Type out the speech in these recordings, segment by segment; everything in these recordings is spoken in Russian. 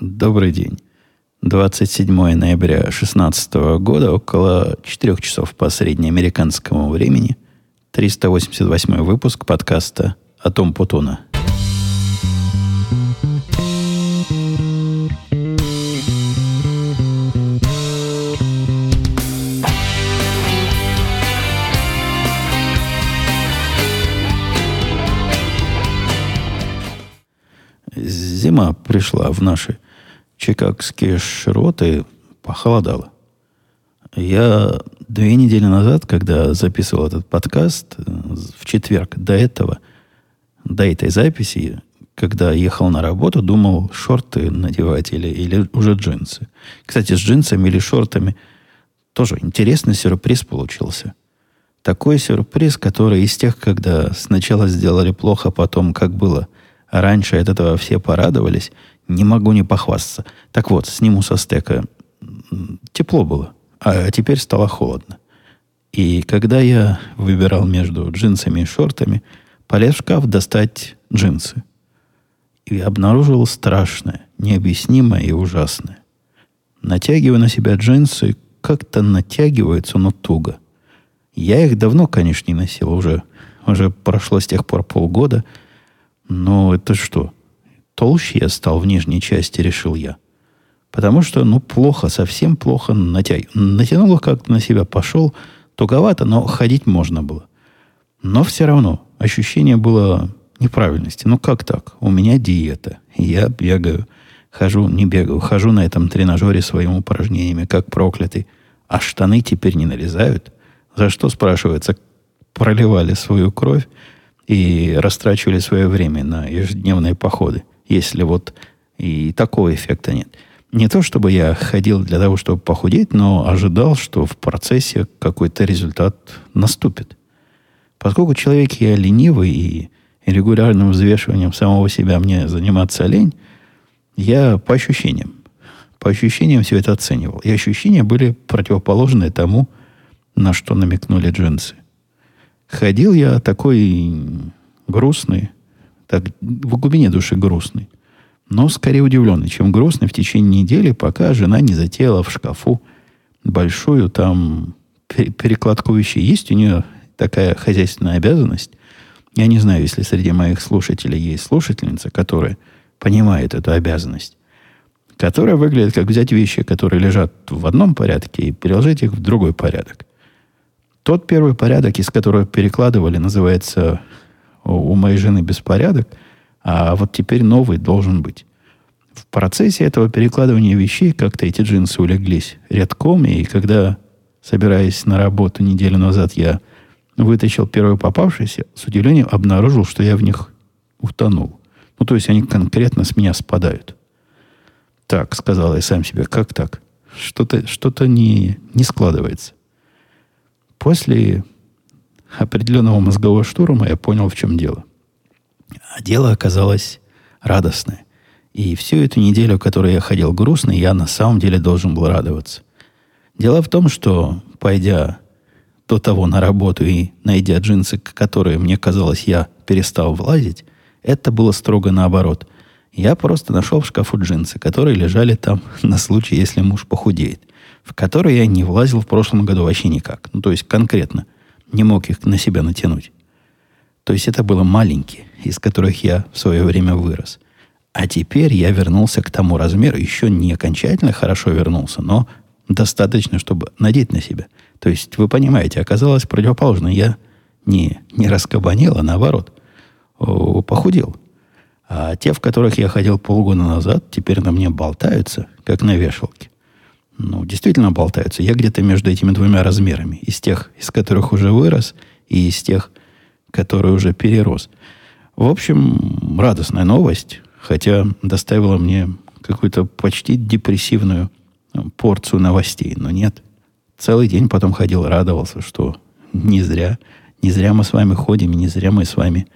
Добрый день. 27 ноября 2016 года, около 4 часов по среднеамериканскому времени, 388 выпуск подкаста «Атом Путуна». Зима пришла в наши чикагские широты, похолодало. Я две недели назад, когда записывал этот подкаст, в четверг до этого, до этой записи, когда ехал на работу, думал, шорты надевать или, или уже джинсы. Кстати, с джинсами или шортами тоже интересный сюрприз получился. Такой сюрприз, который из тех, когда сначала сделали плохо, потом как было – Раньше от этого все порадовались. Не могу не похвастаться. Так вот, сниму со стека. Тепло было, а теперь стало холодно. И когда я выбирал между джинсами и шортами, полез в шкаф достать джинсы. И обнаружил страшное, необъяснимое и ужасное. Натягиваю на себя джинсы, как-то натягиваются, но туго. Я их давно, конечно, не носил, уже, уже прошло с тех пор полгода – но это что? Толще я стал в нижней части, решил я. Потому что, ну, плохо, совсем плохо натягивал. Натянул их как-то на себя, пошел. Туговато, но ходить можно было. Но все равно ощущение было неправильности. Ну, как так? У меня диета. Я бегаю. Хожу, не бегаю, хожу на этом тренажере своими упражнениями, как проклятый. А штаны теперь не нарезают. За что, спрашивается, проливали свою кровь, и растрачивали свое время на ежедневные походы, если вот и такого эффекта нет. Не то, чтобы я ходил для того, чтобы похудеть, но ожидал, что в процессе какой-то результат наступит. Поскольку человек я ленивый и регулярным взвешиванием самого себя мне заниматься лень, я по ощущениям, по ощущениям все это оценивал. И ощущения были противоположные тому, на что намекнули джинсы. Ходил я такой грустный, так, в глубине души грустный, но скорее удивленный, чем грустный в течение недели, пока жена не затеяла в шкафу большую там перекладку вещей. Есть у нее такая хозяйственная обязанность. Я не знаю, если среди моих слушателей есть слушательница, которая понимает эту обязанность, которая выглядит как взять вещи, которые лежат в одном порядке, и переложить их в другой порядок. Тот первый порядок, из которого перекладывали, называется у моей жены беспорядок, а вот теперь новый должен быть. В процессе этого перекладывания вещей как-то эти джинсы улеглись рядком, и когда, собираясь на работу неделю назад, я вытащил первый попавшийся, с удивлением обнаружил, что я в них утонул. Ну, то есть они конкретно с меня спадают. Так, сказал я сам себе, как так? Что-то что не, не складывается. После определенного мозгового штурма я понял, в чем дело. А дело оказалось радостное. И всю эту неделю, в которой я ходил грустный, я на самом деле должен был радоваться. Дело в том, что, пойдя до того на работу и найдя джинсы, которые, мне казалось, я перестал влазить, это было строго наоборот. Я просто нашел в шкафу джинсы, которые лежали там на случай, если муж похудеет – в которые я не влазил в прошлом году вообще никак. Ну, то есть конкретно не мог их на себя натянуть. То есть это было маленькие, из которых я в свое время вырос. А теперь я вернулся к тому размеру, еще не окончательно хорошо вернулся, но достаточно, чтобы надеть на себя. То есть, вы понимаете, оказалось противоположно. Я не, не раскабанел, а наоборот, похудел. А те, в которых я ходил полгода назад, теперь на мне болтаются, как на вешалке ну, действительно болтаются. Я где-то между этими двумя размерами. Из тех, из которых уже вырос, и из тех, которые уже перерос. В общем, радостная новость, хотя доставила мне какую-то почти депрессивную ну, порцию новостей. Но нет. Целый день потом ходил, радовался, что не зря, не зря мы с вами ходим, не зря мы с вами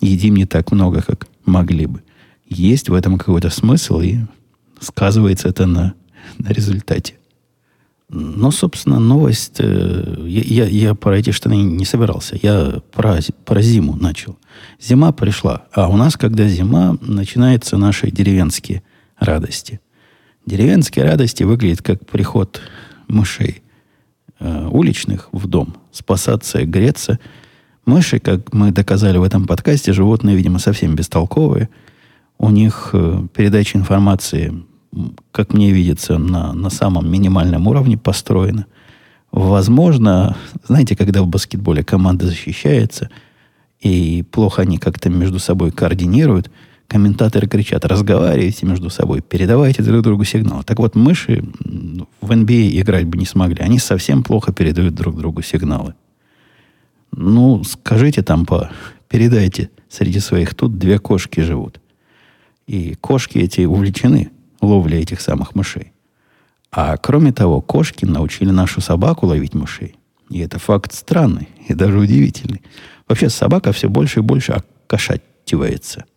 едим не так много, как могли бы. Есть в этом какой-то смысл, и сказывается это на на результате. Но, собственно, новость... Э, я, я про эти штаны не собирался. Я про, про зиму начал. Зима пришла. А у нас, когда зима, начинаются наши деревенские радости. Деревенские радости выглядят как приход мышей э, уличных в дом. Спасаться, греться. Мыши, как мы доказали в этом подкасте, животные, видимо, совсем бестолковые. У них э, передача информации, как мне видится, на, на самом минимальном уровне построена. Возможно, знаете, когда в баскетболе команда защищается, и плохо они как-то между собой координируют – комментаторы кричат, разговаривайте между собой, передавайте друг другу сигнал. Так вот, мыши в NBA а играть бы не смогли. Они совсем плохо передают друг другу сигналы. Ну, скажите там по... Передайте среди своих. Тут две кошки живут. И кошки эти увлечены ловлей этих самых мышей. А кроме того, кошки научили нашу собаку ловить мышей. И это факт странный и даже удивительный. Вообще собака все больше и больше окошативается –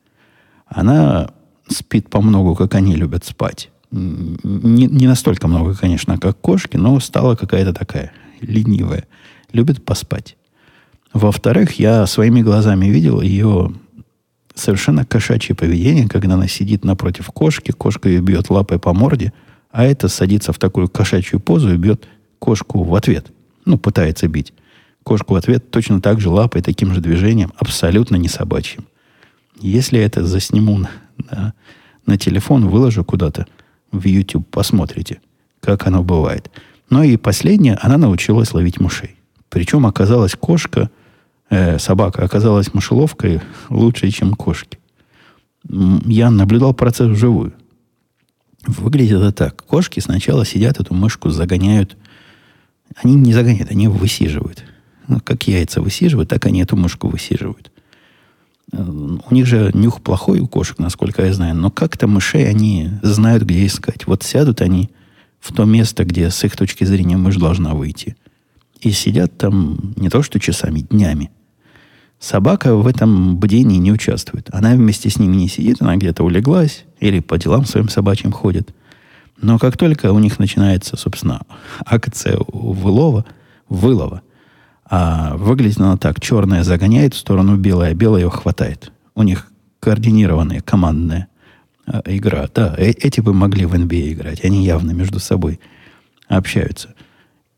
она спит по много, как они любят спать. Не, не настолько много, конечно, как кошки, но стала какая-то такая ленивая. Любит поспать. Во-вторых, я своими глазами видел ее совершенно кошачье поведение, когда она сидит напротив кошки, кошка ее бьет лапой по морде, а это садится в такую кошачью позу и бьет кошку в ответ. Ну, пытается бить. Кошку в ответ точно так же лапой, таким же движением, абсолютно не собачьим. Если я это засниму на, на, телефон, выложу куда-то в YouTube, посмотрите, как оно бывает. Ну и последнее, она научилась ловить мышей. Причем оказалась кошка, э, собака оказалась мышеловкой лучше, чем кошки. Я наблюдал процесс вживую. Выглядит это так. Кошки сначала сидят, эту мышку загоняют. Они не загоняют, они высиживают. Ну, как яйца высиживают, так они эту мышку высиживают. У них же нюх плохой у кошек, насколько я знаю. Но как-то мышей они знают, где искать. Вот сядут они в то место, где с их точки зрения мышь должна выйти. И сидят там не то что часами, днями. Собака в этом бдении не участвует. Она вместе с ними не сидит, она где-то улеглась или по делам своим собачьим ходит. Но как только у них начинается, собственно, акция вылова, вылова – а выглядит она так. Черная загоняет в сторону белая, белая ее хватает. У них координированная командная э, игра. Да, э, эти бы могли в NBA а играть. Они явно между собой общаются.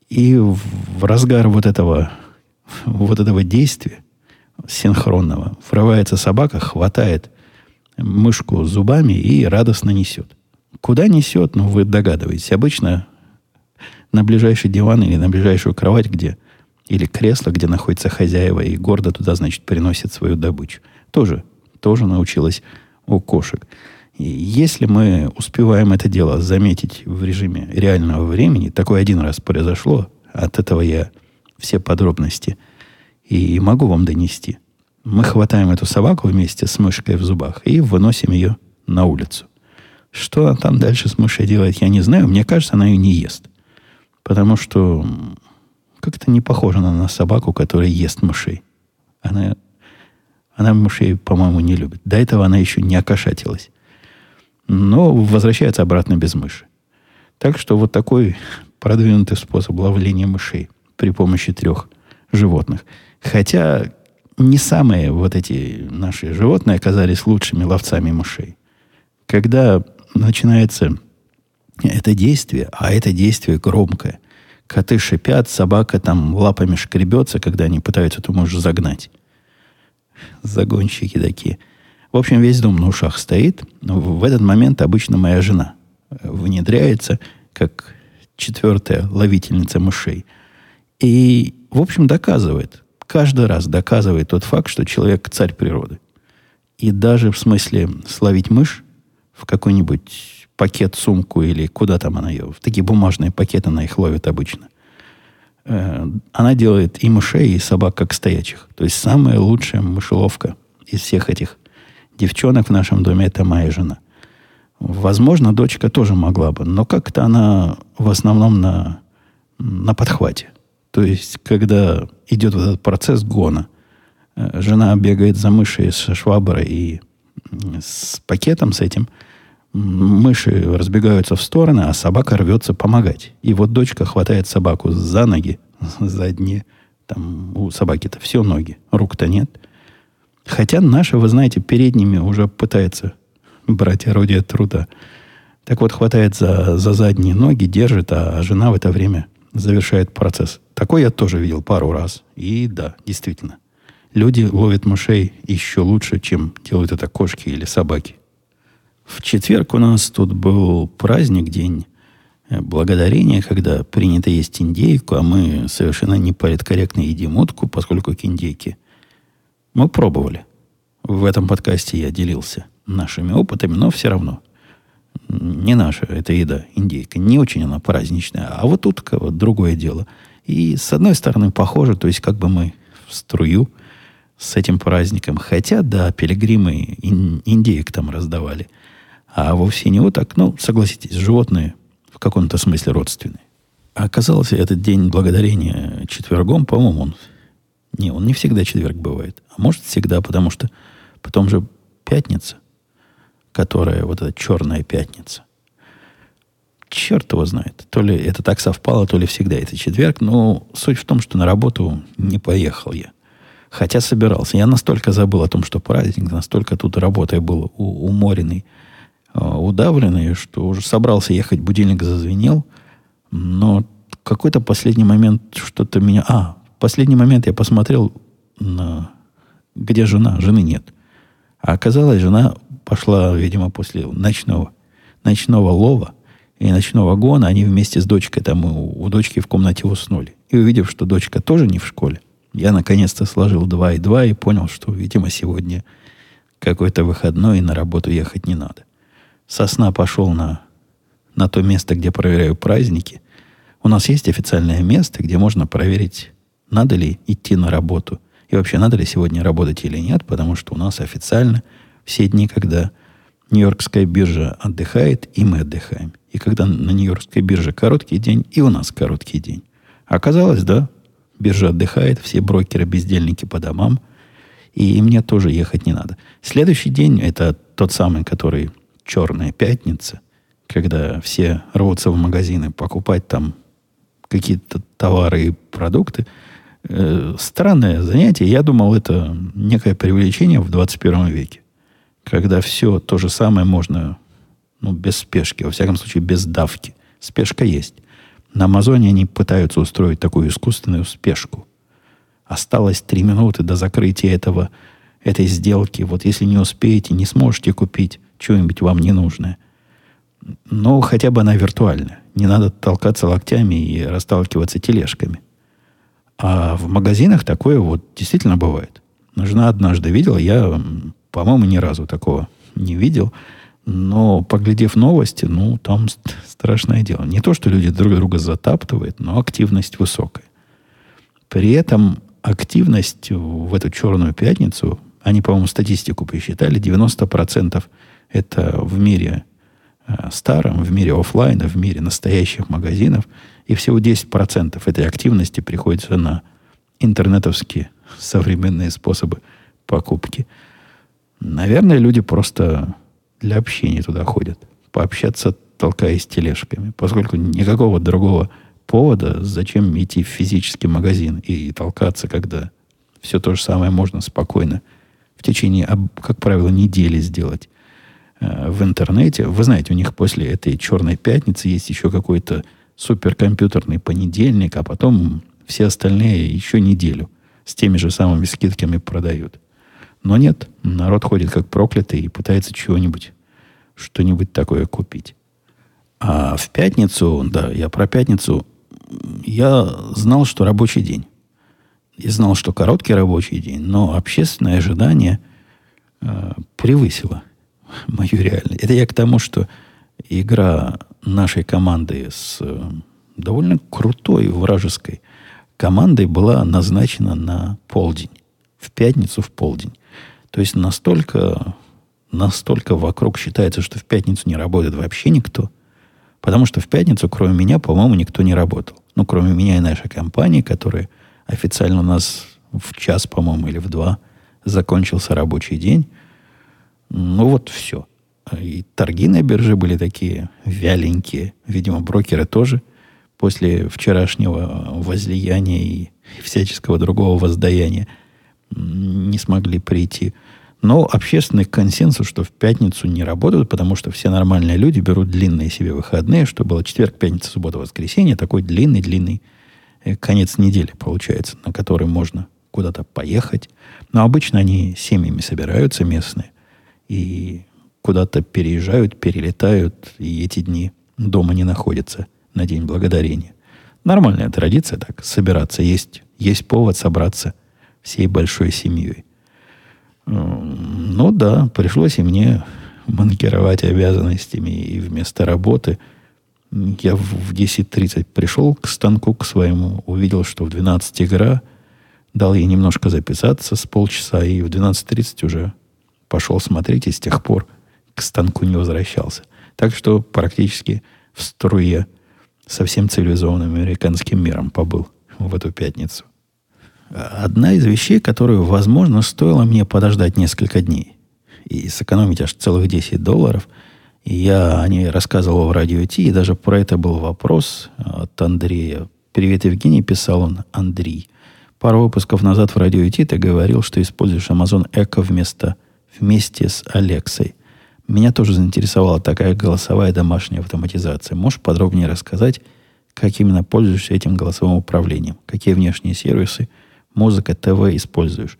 И в разгар вот этого, вот этого действия синхронного врывается собака, хватает мышку зубами и радостно несет. Куда несет, ну, вы догадываетесь. Обычно на ближайший диван или на ближайшую кровать, где или кресло, где находится хозяева, и гордо туда, значит, приносит свою добычу. Тоже, тоже научилась у кошек. И если мы успеваем это дело заметить в режиме реального времени, такое один раз произошло, от этого я все подробности и могу вам донести. Мы хватаем эту собаку вместе с мышкой в зубах и выносим ее на улицу. Что она там дальше с мышей делает, я не знаю. Мне кажется, она ее не ест. Потому что как-то не похожа она на собаку, которая ест мышей. Она, она мышей, по-моему, не любит. До этого она еще не окошатилась. Но возвращается обратно без мыши. Так что вот такой продвинутый способ ловления мышей при помощи трех животных. Хотя не самые вот эти наши животные оказались лучшими ловцами мышей. Когда начинается это действие, а это действие громкое, Коты шипят, собака там лапами шкребется, когда они пытаются эту мышь загнать. Загонщики такие. В общем, весь дом на ушах стоит. В этот момент обычно моя жена внедряется, как четвертая ловительница мышей. И, в общем, доказывает, каждый раз доказывает тот факт, что человек царь природы. И даже в смысле словить мышь в какой-нибудь пакет, сумку или куда там она ее, в такие бумажные пакеты она их ловит обычно. Э, она делает и мышей, и собак как стоячих. То есть самая лучшая мышеловка из всех этих девчонок в нашем доме это моя жена. Возможно, дочка тоже могла бы, но как-то она в основном на, на подхвате. То есть, когда идет вот этот процесс гона, э, жена бегает за мышей с шваброй и с пакетом с этим – мыши разбегаются в стороны, а собака рвется помогать. И вот дочка хватает собаку за ноги, задние. Там у собаки-то все ноги, рук-то нет. Хотя наша, вы знаете, передними уже пытается брать орудие труда. Так вот, хватает за, за задние ноги, держит, а жена в это время завершает процесс. Такой я тоже видел пару раз. И да, действительно. Люди ловят мышей еще лучше, чем делают это кошки или собаки. В четверг у нас тут был праздник, день э, благодарения, когда принято есть индейку, а мы совершенно не политкорректно едим утку, поскольку к индейке мы пробовали. В этом подкасте я делился нашими опытами, но все равно не наша эта еда, индейка. Не очень она праздничная. А вот утка вот другое дело. И с одной стороны похоже, то есть как бы мы в струю с этим праздником. Хотя, да, пилигримы ин, индеек там раздавали. А вовсе не вот так. Ну, согласитесь, животные в каком-то смысле родственные. Оказалось, этот день благодарения четвергом, по-моему, он... Не, он не всегда четверг бывает. А может, всегда, потому что потом же пятница, которая вот эта черная пятница. Черт его знает. То ли это так совпало, то ли всегда это четверг. Но суть в том, что на работу не поехал я. Хотя собирался. Я настолько забыл о том, что праздник, настолько тут работой был уморенный, а, удавленный, что уже собрался ехать, будильник зазвенел, но какой-то последний момент что-то меня... А, последний момент я посмотрел, на... где жена. Жены нет. А оказалось, жена пошла, видимо, после ночного, ночного лова и ночного гона, они вместе с дочкой там у, у дочки в комнате уснули. И увидев, что дочка тоже не в школе, я наконец-то сложил два и два и понял, что, видимо, сегодня какой-то выходной и на работу ехать не надо. Сосна пошел на, на то место, где проверяю праздники. У нас есть официальное место, где можно проверить, надо ли идти на работу. И вообще, надо ли сегодня работать или нет, потому что у нас официально все дни, когда Нью-Йоркская биржа отдыхает, и мы отдыхаем. И когда на Нью-Йоркской бирже короткий день, и у нас короткий день. Оказалось, да, Биржа отдыхает, все брокеры-бездельники по домам, и мне тоже ехать не надо. Следующий день это тот самый, который черная пятница, когда все рвутся в магазины покупать там какие-то товары и продукты. Э, странное занятие. Я думал, это некое привлечение в 21 веке, когда все то же самое можно ну, без спешки, во всяком случае, без давки. Спешка есть. На Амазоне они пытаются устроить такую искусственную спешку. Осталось три минуты до закрытия этого, этой сделки. Вот если не успеете, не сможете купить что-нибудь вам ненужное. Но хотя бы она виртуальная. Не надо толкаться локтями и расталкиваться тележками. А в магазинах такое вот действительно бывает. Жена однажды видела, я, по-моему, ни разу такого не видел. Но, поглядев новости, ну, там страшное дело. Не то, что люди друг друга затаптывают, но активность высокая. При этом активность в эту черную пятницу, они, по-моему, статистику посчитали, 90% это в мире э, старом, в мире офлайна, в мире настоящих магазинов, и всего 10% этой активности приходится на интернетовские современные способы покупки. Наверное, люди просто для общения туда ходят. Пообщаться, толкаясь тележками. Поскольку никакого другого повода, зачем идти в физический магазин и толкаться, когда все то же самое можно спокойно в течение, как правило, недели сделать э, в интернете. Вы знаете, у них после этой черной пятницы есть еще какой-то суперкомпьютерный понедельник, а потом все остальные еще неделю с теми же самыми скидками продают. Но нет, народ ходит как проклятый и пытается чего-нибудь, что-нибудь такое купить. А в пятницу, да, я про пятницу, я знал, что рабочий день. Я знал, что короткий рабочий день, но общественное ожидание э, превысило мою реальность. Это я к тому, что игра нашей команды с э, довольно крутой вражеской командой была назначена на полдень. В пятницу в полдень. То есть настолько, настолько вокруг считается, что в пятницу не работает вообще никто. Потому что в пятницу, кроме меня, по-моему, никто не работал. Ну, кроме меня и нашей компании, которая официально у нас в час, по-моему, или в два закончился рабочий день. Ну, вот все. И торги на бирже были такие вяленькие. Видимо, брокеры тоже после вчерашнего возлияния и всяческого другого воздаяния не смогли прийти Но общественный консенсус, что в пятницу не работают, потому что все нормальные люди берут длинные себе выходные, что было четверг, пятница, суббота, воскресенье, такой длинный-длинный э, конец недели получается, на который можно куда-то поехать. Но обычно они семьями собираются местные и куда-то переезжают, перелетают, и эти дни дома не находятся на День Благодарения. Нормальная традиция так, собираться. Есть, есть повод собраться всей большой семьей. Ну да, пришлось и мне манкировать обязанностями, и вместо работы я в 10.30 пришел к станку к своему, увидел, что в 12 игра, дал ей немножко записаться с полчаса, и в 12.30 уже пошел смотреть, и с тех пор к станку не возвращался. Так что практически в струе со всем цивилизованным американским миром побыл в эту пятницу. Одна из вещей, которую, возможно, стоило мне подождать несколько дней и сэкономить аж целых 10 долларов, я о ней рассказывал в радио Ти, и даже про это был вопрос от Андрея. «Привет, Евгений», писал он, Андрей. Пару выпусков назад в радио Ти ты говорил, что используешь Amazon Echo вместо, вместе с Алексой – меня тоже заинтересовала такая голосовая домашняя автоматизация. Можешь подробнее рассказать, как именно пользуешься этим голосовым управлением? Какие внешние сервисы, музыка, ТВ используешь?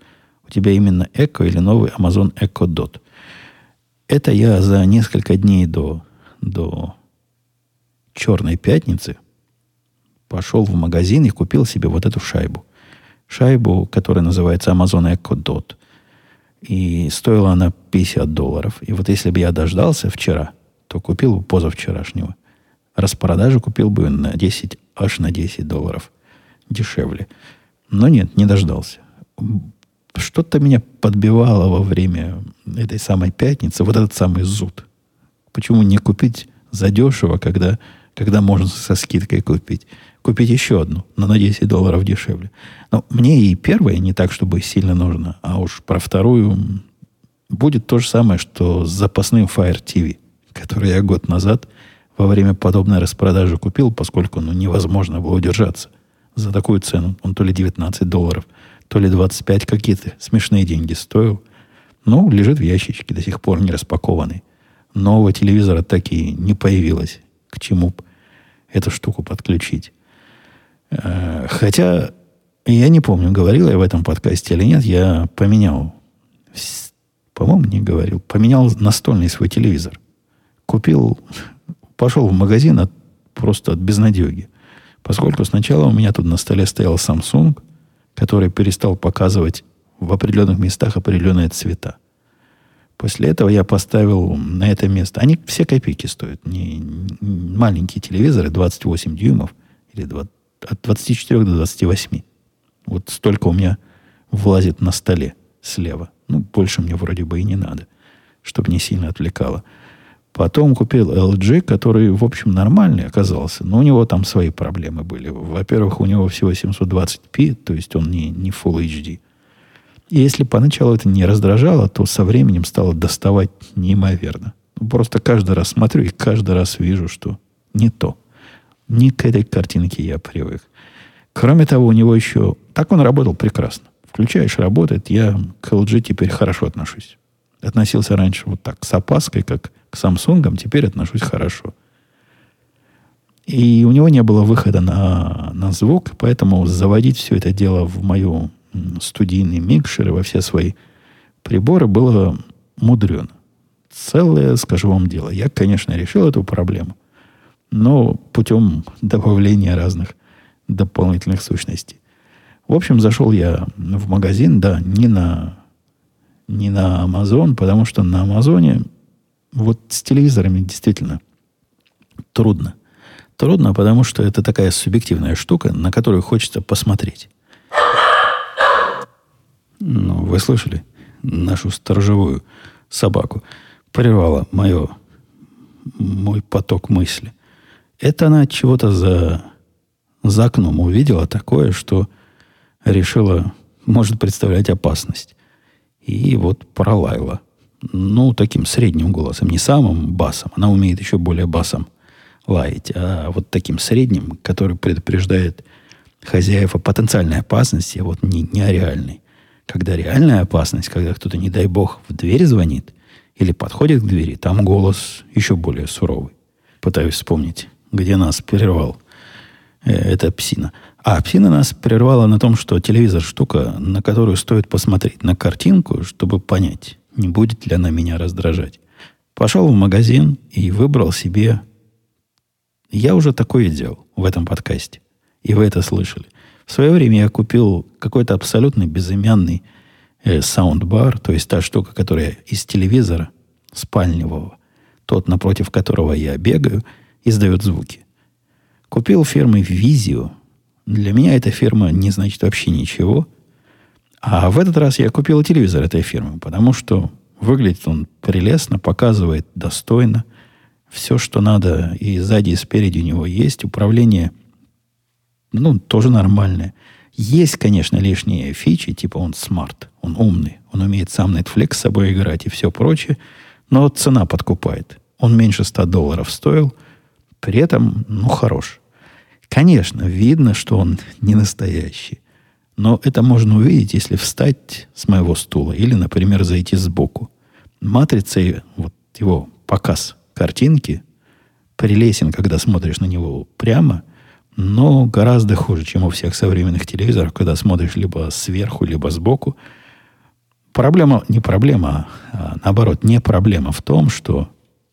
У тебя именно Echo или новый Amazon Echo Dot? Это я за несколько дней до, до Черной Пятницы пошел в магазин и купил себе вот эту шайбу. Шайбу, которая называется Amazon Echo Dot. И стоила она 50 долларов. И вот если бы я дождался вчера, то купил бы позавчерашнего. Распродажу купил бы на 10, аж на 10 долларов дешевле. Но нет, не дождался. Что-то меня подбивало во время этой самой пятницы, вот этот самый зуд. Почему не купить задешево, когда, когда можно со скидкой купить? купить еще одну, но на 10 долларов дешевле. Но мне и первая не так, чтобы сильно нужно, а уж про вторую будет то же самое, что с запасным Fire TV, который я год назад во время подобной распродажи купил, поскольку ну, невозможно было удержаться за такую цену. Он то ли 19 долларов, то ли 25 какие-то смешные деньги стоил. Ну, лежит в ящичке, до сих пор не распакованный. Нового телевизора так и не появилось. К чему эту штуку подключить. Э, хотя, я не помню, говорил я в этом подкасте или нет, я поменял, по-моему, не говорил, поменял настольный свой телевизор. Купил, пошел в магазин от, просто от безнадеги. Поскольку сначала у меня тут на столе стоял Samsung, который перестал показывать в определенных местах определенные цвета. После этого я поставил на это место. Они все копейки стоят. Не, не маленькие телевизоры, 28 дюймов или 20, от 24 до 28. Вот столько у меня влазит на столе слева. Ну, больше мне вроде бы и не надо, чтобы не сильно отвлекало. Потом купил LG, который, в общем, нормальный оказался, но у него там свои проблемы были. Во-первых, у него всего 720p, то есть он не, не Full HD. И если поначалу это не раздражало, то со временем стало доставать неимоверно. Просто каждый раз смотрю и каждый раз вижу, что не то. Не к этой картинке я привык. Кроме того, у него еще... Так он работал прекрасно. Включаешь, работает. Я к LG теперь хорошо отношусь. Относился раньше вот так, с опаской, как к Samsung, теперь отношусь хорошо. И у него не было выхода на, на звук, поэтому заводить все это дело в мою студийный микшер и во все свои приборы было мудрено. Целое, скажу вам, дело. Я, конечно, решил эту проблему но путем добавления разных дополнительных сущностей. В общем, зашел я в магазин, да, не на, не на Amazon, потому что на Амазоне вот с телевизорами действительно трудно. Трудно, потому что это такая субъективная штука, на которую хочется посмотреть. Ну, вы слышали нашу сторожевую собаку? Прервала мое, мой поток мысли. Это она чего-то за, за окном увидела такое, что решила, может представлять опасность. И вот пролаяла. Ну, таким средним голосом, не самым басом. Она умеет еще более басом лаять, а вот таким средним, который предупреждает хозяев о потенциальной опасности, вот не, не о реальной. Когда реальная опасность, когда кто-то, не дай бог, в дверь звонит или подходит к двери, там голос еще более суровый. Пытаюсь вспомнить, где нас прервал э, эта псина. А псина нас прервала на том, что телевизор штука, на которую стоит посмотреть на картинку, чтобы понять, не будет ли она меня раздражать. Пошел в магазин и выбрал себе... Я уже такое делал в этом подкасте. И вы это слышали. В свое время я купил какой-то абсолютно безымянный э, саундбар, то есть та штука, которая из телевизора спальневого, тот, напротив которого я бегаю, издает звуки. Купил фирмы Vizio. Для меня эта фирма не значит вообще ничего. А в этот раз я купил телевизор этой фирмы, потому что выглядит он прелестно, показывает достойно. Все, что надо, и сзади, и спереди у него есть. Управление – ну, тоже нормальное. Есть, конечно, лишние фичи, типа он смарт, он умный, он умеет сам Netflix с собой играть и все прочее, но цена подкупает. Он меньше 100 долларов стоил, при этом, ну, хорош. Конечно, видно, что он не настоящий. Но это можно увидеть, если встать с моего стула или, например, зайти сбоку. Матрица, вот его показ картинки, прелесен, когда смотришь на него прямо – но гораздо хуже, чем у всех современных телевизоров, когда смотришь либо сверху, либо сбоку. Проблема, не проблема, а наоборот, не проблема в том, что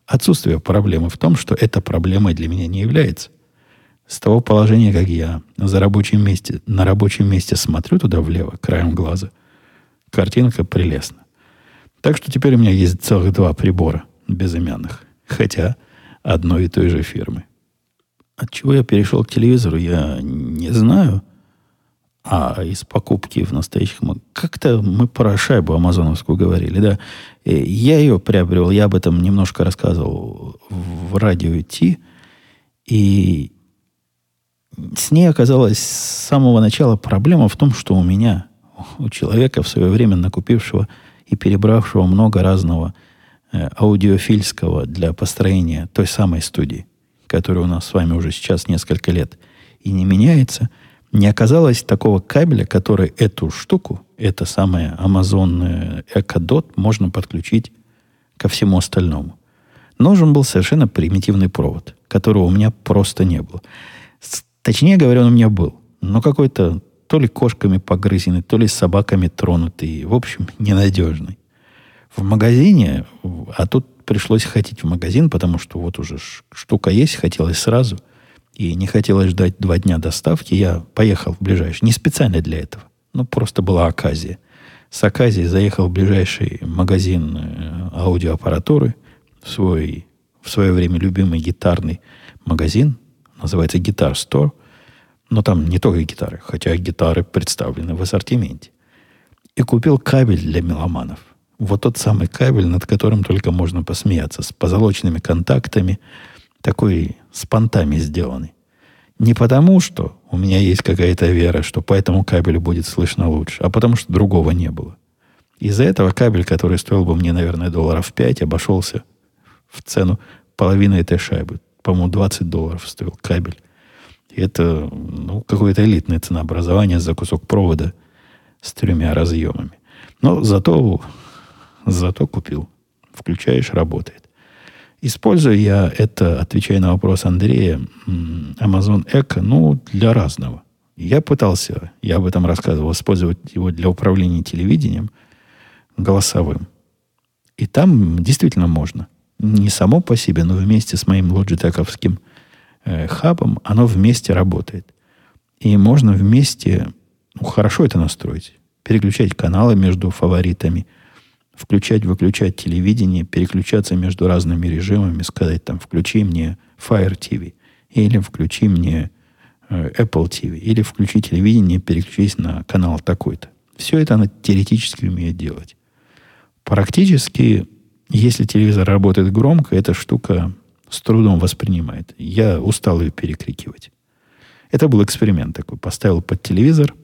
отсутствие проблемы в том, что эта проблемой для меня не является. С того положения, как я за рабочим месте, на рабочем месте смотрю туда влево, краем глаза, картинка прелестна. Так что теперь у меня есть целых два прибора безымянных, хотя одной и той же фирмы. От чего я перешел к телевизору, я не знаю. А из покупки в настоящих... Как-то мы про шайбу амазоновскую говорили, да. Э, я ее приобрел, я об этом немножко рассказывал в радио Ти. И с ней оказалась с самого начала проблема в том, что у меня, у человека в свое время накупившего и перебравшего много разного э, аудиофильского для построения той самой студии, который у нас с вами уже сейчас несколько лет и не меняется, не оказалось такого кабеля, который эту штуку, это самое Amazon Echo Dot, можно подключить ко всему остальному. Нужен был совершенно примитивный провод, которого у меня просто не было. Точнее говоря, он у меня был, но какой-то то ли кошками погрызенный, то ли собаками тронутый, в общем, ненадежный. В магазине, а тут пришлось ходить в магазин, потому что вот уже штука есть, хотелось сразу. И не хотелось ждать два дня доставки. Я поехал в ближайший, не специально для этого, но просто была оказия. С оказии заехал в ближайший магазин э, аудиоаппаратуры, в свой в свое время любимый гитарный магазин, называется Guitar Store, но там не только гитары, хотя гитары представлены в ассортименте. И купил кабель для меломанов вот тот самый кабель, над которым только можно посмеяться, с позолоченными контактами, такой с понтами сделанный. Не потому, что у меня есть какая-то вера, что по этому кабелю будет слышно лучше, а потому что другого не было. Из-за этого кабель, который стоил бы мне, наверное, долларов 5, обошелся в цену половины этой шайбы. По-моему, 20 долларов стоил кабель. И это ну, какое-то элитное ценообразование за кусок провода с тремя разъемами. Но зато Зато купил. Включаешь, работает. Использую я это, отвечая на вопрос Андрея, Amazon Echo, ну, для разного. Я пытался, я об этом рассказывал, использовать его для управления телевидением голосовым. И там действительно можно. Не само по себе, но вместе с моим лоджитековским э, хабом оно вместе работает. И можно вместе, ну, хорошо это настроить. Переключать каналы между фаворитами – включать-выключать телевидение, переключаться между разными режимами, сказать там, включи мне Fire TV, или включи мне э, Apple TV, или включи телевидение, переключись на канал такой-то. Все это она теоретически умеет делать. Практически, если телевизор работает громко, эта штука с трудом воспринимает. Я устал ее перекрикивать. Это был эксперимент такой. Поставил под телевизор,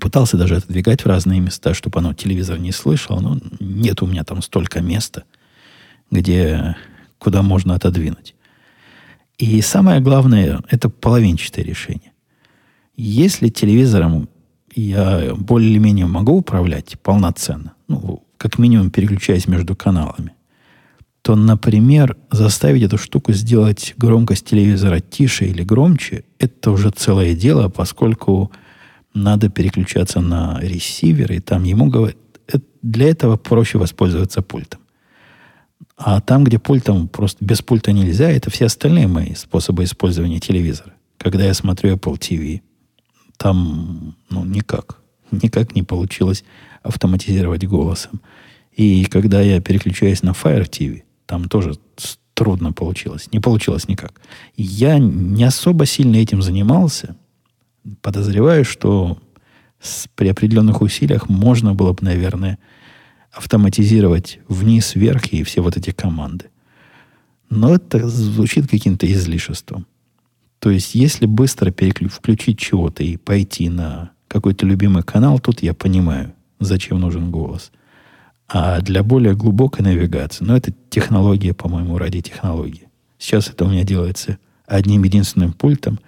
Пытался даже отодвигать в разные места, чтобы оно телевизор не слышало, но нет у меня там столько места, где, куда можно отодвинуть. И самое главное, это половинчатое решение. Если телевизором я более-менее могу управлять полноценно, ну, как минимум переключаясь между каналами, то, например, заставить эту штуку сделать громкость телевизора тише или громче, это уже целое дело, поскольку надо переключаться на ресивер, и там ему говорят, для этого проще воспользоваться пультом. А там, где пультом просто без пульта нельзя, это все остальные мои способы использования телевизора. Когда я смотрю Apple TV, там ну, никак. Никак не получилось автоматизировать голосом. И когда я переключаюсь на Fire TV, там тоже трудно получилось. Не получилось никак. Я не особо сильно этим занимался. Подозреваю, что с, при определенных усилиях можно было бы, наверное, автоматизировать вниз, вверх и все вот эти команды. Но это звучит каким-то излишеством. То есть, если быстро переклю- включить чего-то и пойти на какой-то любимый канал, тут я понимаю, зачем нужен голос. А для более глубокой навигации, ну, это технология, по-моему, ради технологии. Сейчас это у меня делается одним единственным пультом,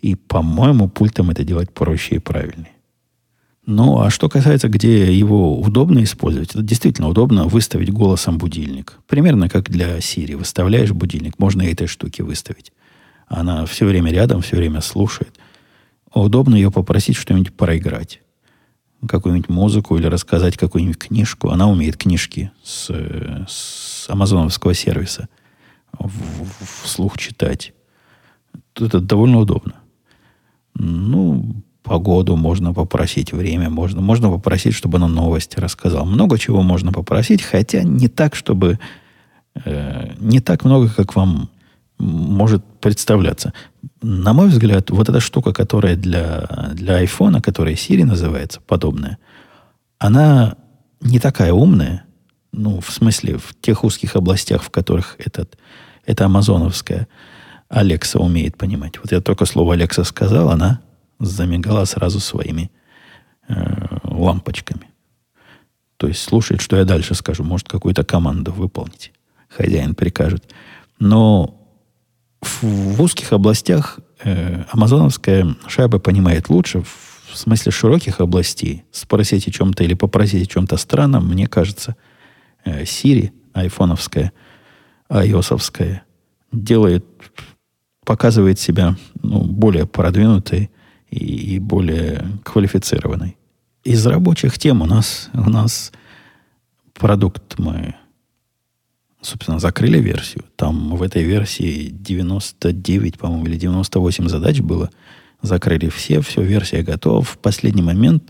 и, по-моему, пультом это делать проще и правильнее. Ну, а что касается, где его удобно использовать, это действительно удобно выставить голосом будильник. Примерно как для Siri. Выставляешь будильник, можно и этой штуки выставить. Она все время рядом, все время слушает. Удобно ее попросить что-нибудь проиграть. Какую-нибудь музыку или рассказать какую-нибудь книжку. Она умеет книжки с, с амазоновского сервиса вслух читать. Это довольно удобно. Ну, погоду можно попросить, время можно. Можно попросить, чтобы она новости рассказал. Много чего можно попросить, хотя не так, чтобы... Э, не так много, как вам может представляться. На мой взгляд, вот эта штука, которая для, для айфона, которая Siri называется, подобная, она не такая умная, ну, в смысле, в тех узких областях, в которых этот, эта амазоновская Алекса умеет понимать. Вот я только слово Алекса сказал, она замигала сразу своими э, лампочками. То есть слушает, что я дальше скажу. Может, какую-то команду выполнить. Хозяин прикажет. Но в, узких областях э, амазоновская шайба понимает лучше. В смысле широких областей спросить о чем-то или попросить о чем-то странном, мне кажется, э, Siri, айфоновская, ios делает, показывает себя ну, более продвинутой и, и более квалифицированной. Из рабочих тем у нас, у нас продукт мы, собственно, закрыли версию. Там в этой версии 99, по-моему, или 98 задач было. Закрыли все, все, версия готова. В последний момент,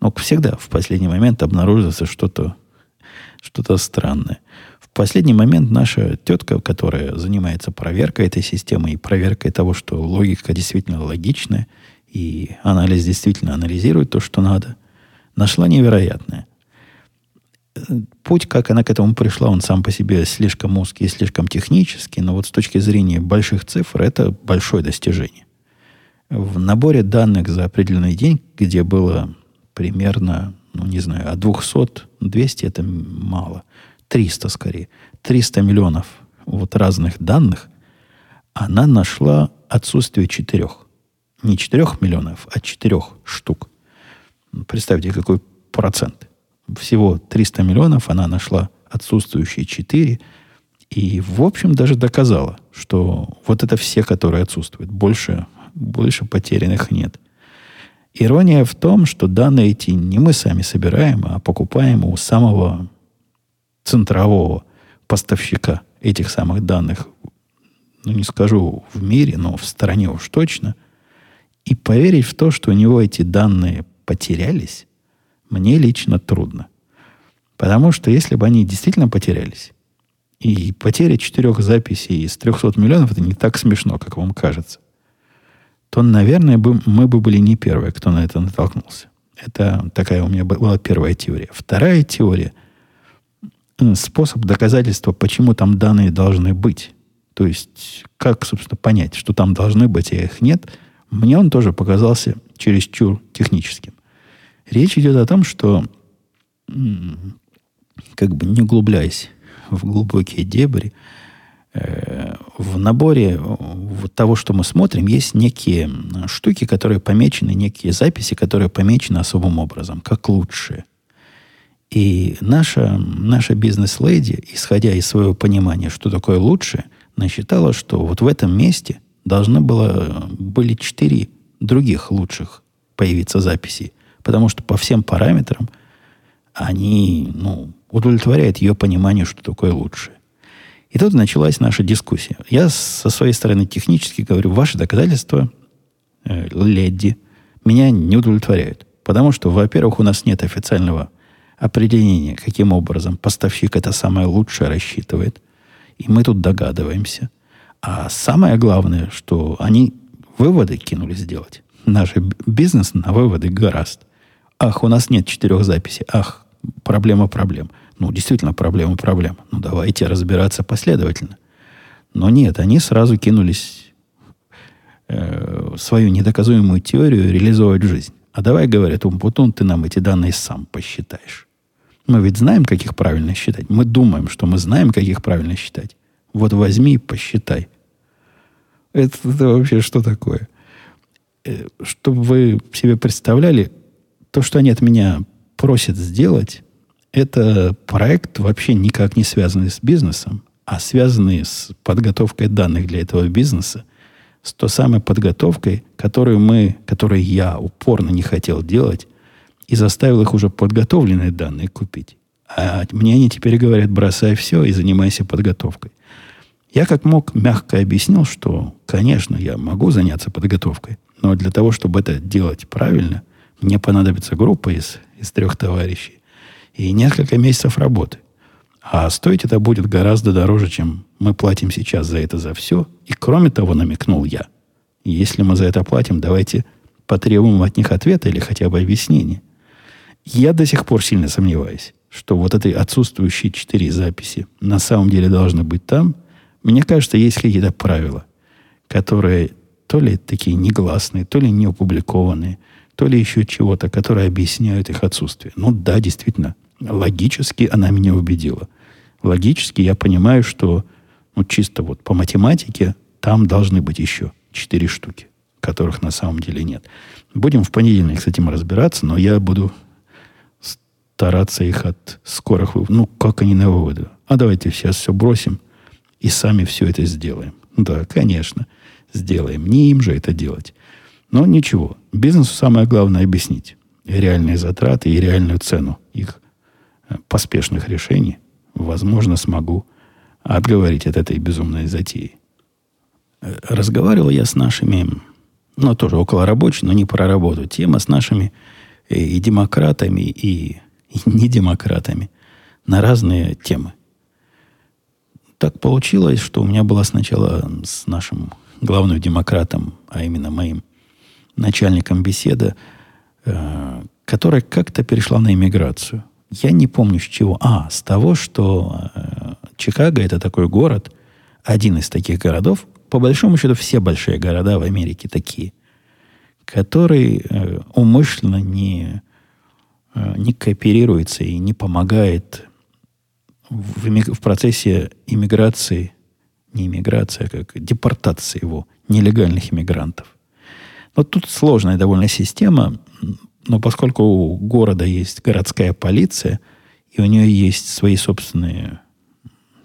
ну, всегда в последний момент обнаружится что-то что странное. В последний момент наша тетка, которая занимается проверкой этой системы и проверкой того, что логика действительно логичная, и анализ действительно анализирует то, что надо, нашла невероятное. Путь, как она к этому пришла, он сам по себе слишком узкий и слишком технический, но вот с точки зрения больших цифр это большое достижение. В наборе данных за определенный день, где было примерно, ну не знаю, от 200, 200 это мало, 300 скорее, 300 миллионов вот разных данных, она нашла отсутствие четырех не 4 миллионов, а 4 штук. Представьте, какой процент. Всего 300 миллионов она нашла отсутствующие 4. И, в общем, даже доказала, что вот это все, которые отсутствуют. Больше, больше потерянных нет. Ирония в том, что данные эти не мы сами собираем, а покупаем у самого центрового поставщика этих самых данных. Ну, не скажу в мире, но в стране уж точно – и поверить в то, что у него эти данные потерялись, мне лично трудно. Потому что если бы они действительно потерялись, и потеря четырех записей из 300 миллионов, это не так смешно, как вам кажется, то, наверное, бы, мы бы были не первые, кто на это натолкнулся. Это такая у меня была первая теория. Вторая теория – способ доказательства, почему там данные должны быть. То есть, как, собственно, понять, что там должны быть, а их нет – мне он тоже показался чересчур техническим. Речь идет о том, что, как бы не углубляясь в глубокие дебри, э, в наборе того, что мы смотрим, есть некие штуки, которые помечены, некие записи, которые помечены особым образом, как лучшие. И наша, наша бизнес-леди, исходя из своего понимания, что такое лучшее, насчитала, что вот в этом месте должно было, были четыре других лучших появиться записи. Потому что по всем параметрам они ну, удовлетворяют ее пониманию, что такое лучшее. И тут началась наша дискуссия. Я со своей стороны технически говорю, ваши доказательства, э, леди, меня не удовлетворяют. Потому что, во-первых, у нас нет официального определения, каким образом поставщик это самое лучшее рассчитывает. И мы тут догадываемся. А самое главное, что они выводы кинулись делать. Наш бизнес на выводы гораст. Ах, у нас нет четырех записей. Ах, проблема проблем. Ну, действительно, проблема проблем. Ну, давайте разбираться последовательно. Но нет, они сразу кинулись э, свою недоказуемую теорию реализовывать в жизнь. А давай, говорят, Умпутун, ты нам эти данные сам посчитаешь. Мы ведь знаем, как их правильно считать. Мы думаем, что мы знаем, как их правильно считать. Вот возьми и посчитай. Это, это вообще что такое? Э, чтобы вы себе представляли, то, что они от меня просят сделать, это проект вообще никак не связанный с бизнесом, а связанный с подготовкой данных для этого бизнеса, с той самой подготовкой, которую мы, которую я упорно не хотел делать, и заставил их уже подготовленные данные купить. А мне они теперь говорят, бросай все и занимайся подготовкой. Я как мог мягко объяснил, что, конечно, я могу заняться подготовкой, но для того, чтобы это делать правильно, мне понадобится группа из, из трех товарищей и несколько месяцев работы. А стоить это будет гораздо дороже, чем мы платим сейчас за это за все. И кроме того, намекнул я, если мы за это платим, давайте потребуем от них ответа или хотя бы объяснения. Я до сих пор сильно сомневаюсь, что вот эти отсутствующие четыре записи на самом деле должны быть там. Мне кажется, есть какие-то правила, которые то ли такие негласные, то ли не опубликованные, то ли еще чего-то, которые объясняют их отсутствие. Ну да, действительно, логически она меня убедила. Логически я понимаю, что ну, чисто вот по математике там должны быть еще четыре штуки, которых на самом деле нет. Будем в понедельник с этим разбираться, но я буду стараться их от скорых выводов. Ну, как они на выводы? А давайте сейчас все бросим и сами все это сделаем. Да, конечно, сделаем. Не им же это делать. Но ничего. Бизнесу самое главное объяснить реальные затраты и реальную цену их э, поспешных решений. Возможно, смогу отговорить от этой безумной затеи. Э, разговаривал я с нашими, ну, тоже около рабочей, но не про работу. Тема с нашими э, и демократами, и и не демократами на разные темы. Так получилось, что у меня была сначала с нашим главным демократом, а именно моим начальником беседа, э, которая как-то перешла на иммиграцию. Я не помню с чего. А, с того, что э, Чикаго это такой город, один из таких городов, по большому счету все большие города в Америке такие, который э, умышленно не Э, не кооперируется и не помогает в, в процессе иммиграции, не иммиграции, а как депортации его, нелегальных иммигрантов. Вот тут сложная довольно система, но поскольку у города есть городская полиция, и у нее есть свои собственные,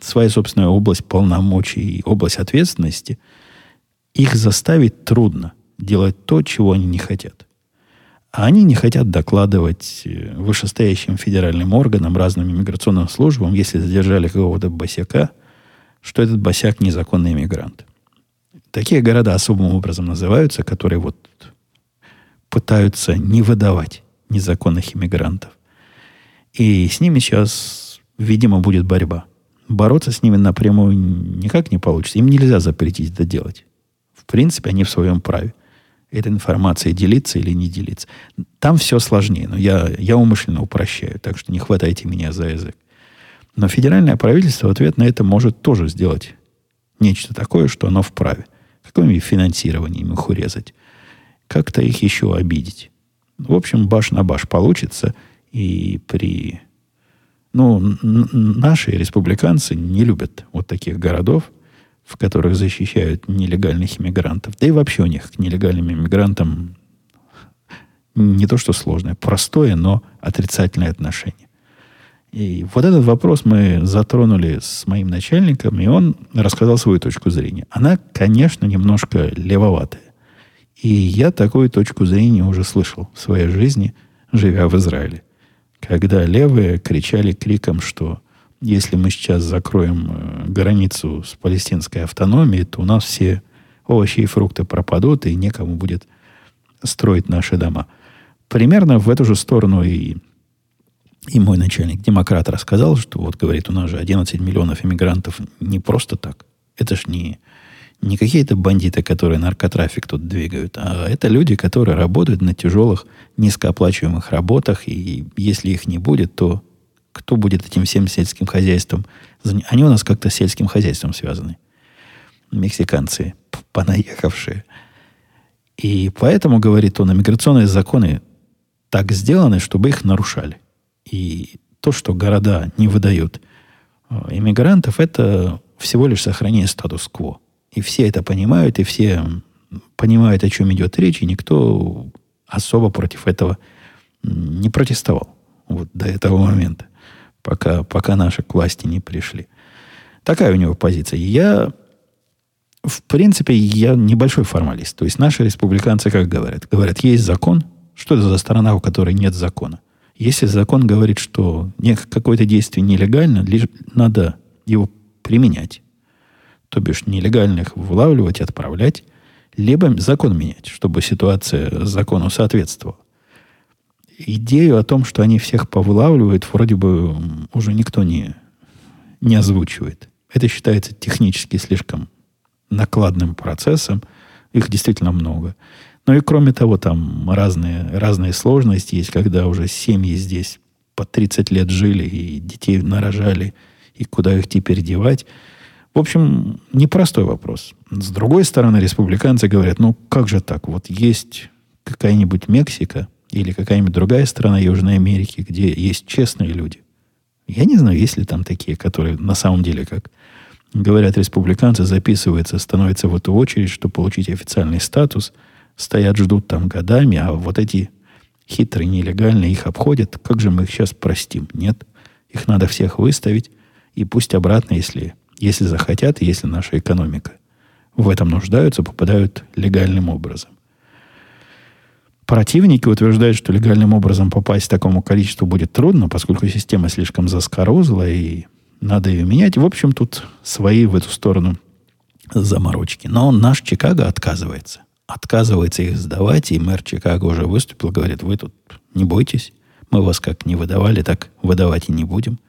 своя собственная область полномочий и область ответственности, их заставить трудно делать то, чего они не хотят. А они не хотят докладывать э, вышестоящим федеральным органам, разным иммиграционным службам, если задержали какого-то босяка, что этот босяк незаконный иммигрант. Такие города особым образом называются, которые вот пытаются не выдавать незаконных иммигрантов. И с ними сейчас, видимо, будет борьба. Бороться с ними напрямую никак не получится. Им нельзя запретить это делать. В принципе, они в своем праве этой информацией делиться или не делиться. Там все сложнее, но я, я умышленно упрощаю, так что не хватайте меня за язык. Но федеральное правительство в ответ на это может тоже сделать нечто такое, что оно вправе. Какое-нибудь финансирование их урезать. Как-то их еще обидеть. В общем, баш на баш получится. И при... Ну, наши республиканцы не любят вот таких городов, в которых защищают нелегальных иммигрантов. Да и вообще у них к нелегальным иммигрантам не то что сложное, простое, но отрицательное отношение. И вот этот вопрос мы затронули с моим начальником, и он рассказал свою точку зрения. Она, конечно, немножко левоватая. И я такую точку зрения уже слышал в своей жизни, живя в Израиле. Когда левые кричали криком, что если мы сейчас закроем э, границу с палестинской автономией, то у нас все овощи и фрукты пропадут, и некому будет строить наши дома. Примерно в эту же сторону и и мой начальник, демократ, рассказал, что вот, говорит, у нас же 11 миллионов иммигрантов не просто так. Это ж не, не какие-то бандиты, которые наркотрафик тут двигают, а это люди, которые работают на тяжелых, низкооплачиваемых работах, и если их не будет, то кто будет этим всем сельским хозяйством? Они у нас как-то с сельским хозяйством связаны. Мексиканцы, понаехавшие. И поэтому, говорит он, миграционные законы так сделаны, чтобы их нарушали. И то, что города не выдают э, иммигрантов, это всего лишь сохранение статус-кво. И все это понимают, и все понимают, о чем идет речь, и никто особо против этого не протестовал. Вот до этого момента, пока, пока наши к власти не пришли. Такая у него позиция. Я, в принципе, я небольшой формалист. То есть наши республиканцы как говорят? Говорят, есть закон. Что это за страна, у которой нет закона? Если закон говорит, что какое-то действие нелегально, лишь надо его применять. То бишь нелегально их вылавливать, отправлять, либо закон менять, чтобы ситуация закону соответствовала. Идею о том, что они всех повылавливают, вроде бы уже никто не, не озвучивает. Это считается технически слишком накладным процессом. Их действительно много. Ну и кроме того, там разные, разные сложности есть, когда уже семьи здесь по 30 лет жили и детей нарожали, и куда их теперь девать. В общем, непростой вопрос. С другой стороны, республиканцы говорят, ну как же так? Вот есть какая-нибудь Мексика или какая-нибудь другая страна Южной Америки, где есть честные люди. Я не знаю, есть ли там такие, которые на самом деле, как говорят республиканцы, записываются, становятся в эту очередь, чтобы получить официальный статус – стоят, ждут там годами, а вот эти хитрые, нелегальные их обходят. Как же мы их сейчас простим? Нет. Их надо всех выставить, и пусть обратно, если, если захотят, если наша экономика в этом нуждаются, попадают легальным образом. Противники утверждают, что легальным образом попасть к такому количеству будет трудно, поскольку система слишком заскорузла, и надо ее менять. В общем, тут свои в эту сторону заморочки. Но наш Чикаго отказывается отказывается их сдавать, и мэр Чикаго уже выступил, говорит, вы тут не бойтесь, мы вас как не выдавали, так выдавать и не будем.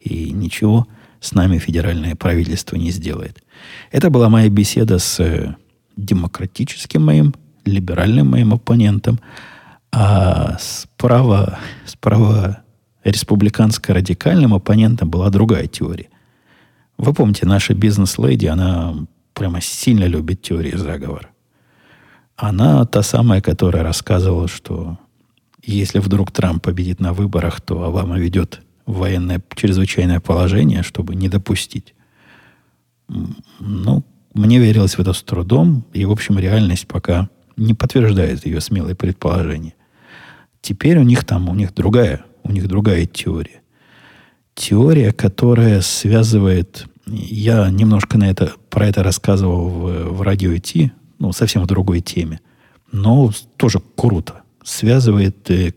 И ничего с нами федеральное правительство не сделает. Это была моя беседа с э, демократическим моим, либеральным моим оппонентом, а справа, справа республиканско-радикальным оппонентом была другая теория. Вы помните, наша бизнес-леди, она прямо сильно любит теории заговора. Она та самая, которая рассказывала, что если вдруг Трамп победит на выборах, то Обама ведет военное чрезвычайное положение, чтобы не допустить. Ну, мне верилось в это с трудом, и, в общем, реальность пока не подтверждает ее смелые предположения. Теперь у них там, у них другая, у них другая теория. Теория, которая связывает... Я немножко на это, про это рассказывал в, в радио Ти, ну, совсем в другой теме. Но тоже круто. Связывает э,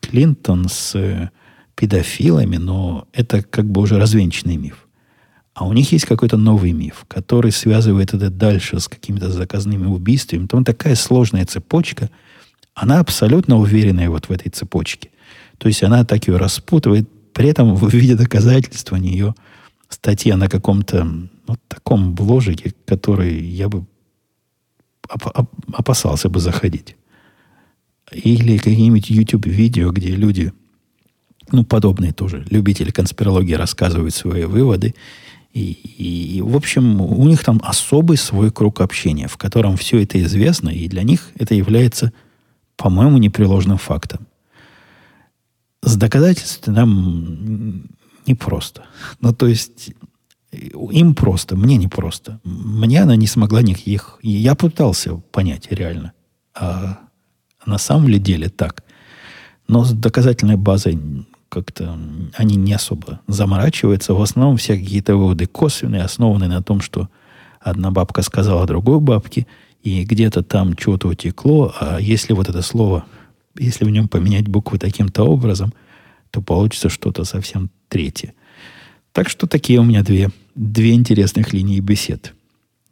Клинтон с э, педофилами, но это как бы уже развенчанный миф. А у них есть какой-то новый миф, который связывает это дальше с какими-то заказными убийствами. Там такая сложная цепочка. Она абсолютно уверенная вот в этой цепочке. То есть она так ее распутывает. При этом в виде доказательства нее статья на каком-то вот таком бложике, который я бы опасался бы заходить. Или какие-нибудь YouTube-видео, где люди, ну, подобные тоже, любители конспирологии рассказывают свои выводы. И, и, и, в общем, у них там особый свой круг общения, в котором все это известно, и для них это является, по-моему, непреложным фактом. С доказательством нам непросто. Ну, то есть, Им просто, мне не просто. Мне она не смогла никаких... Я пытался понять реально. А на самом ли деле так. Но с доказательной базой как-то они не особо заморачиваются. В основном все какие-то выводы косвенные, основанные на том, что одна бабка сказала другой бабке, и где-то там что-то утекло, а если вот это слово, если в нем поменять буквы таким-то образом, то получится что-то совсем третье. Так что такие у меня две, две интересных линии бесед,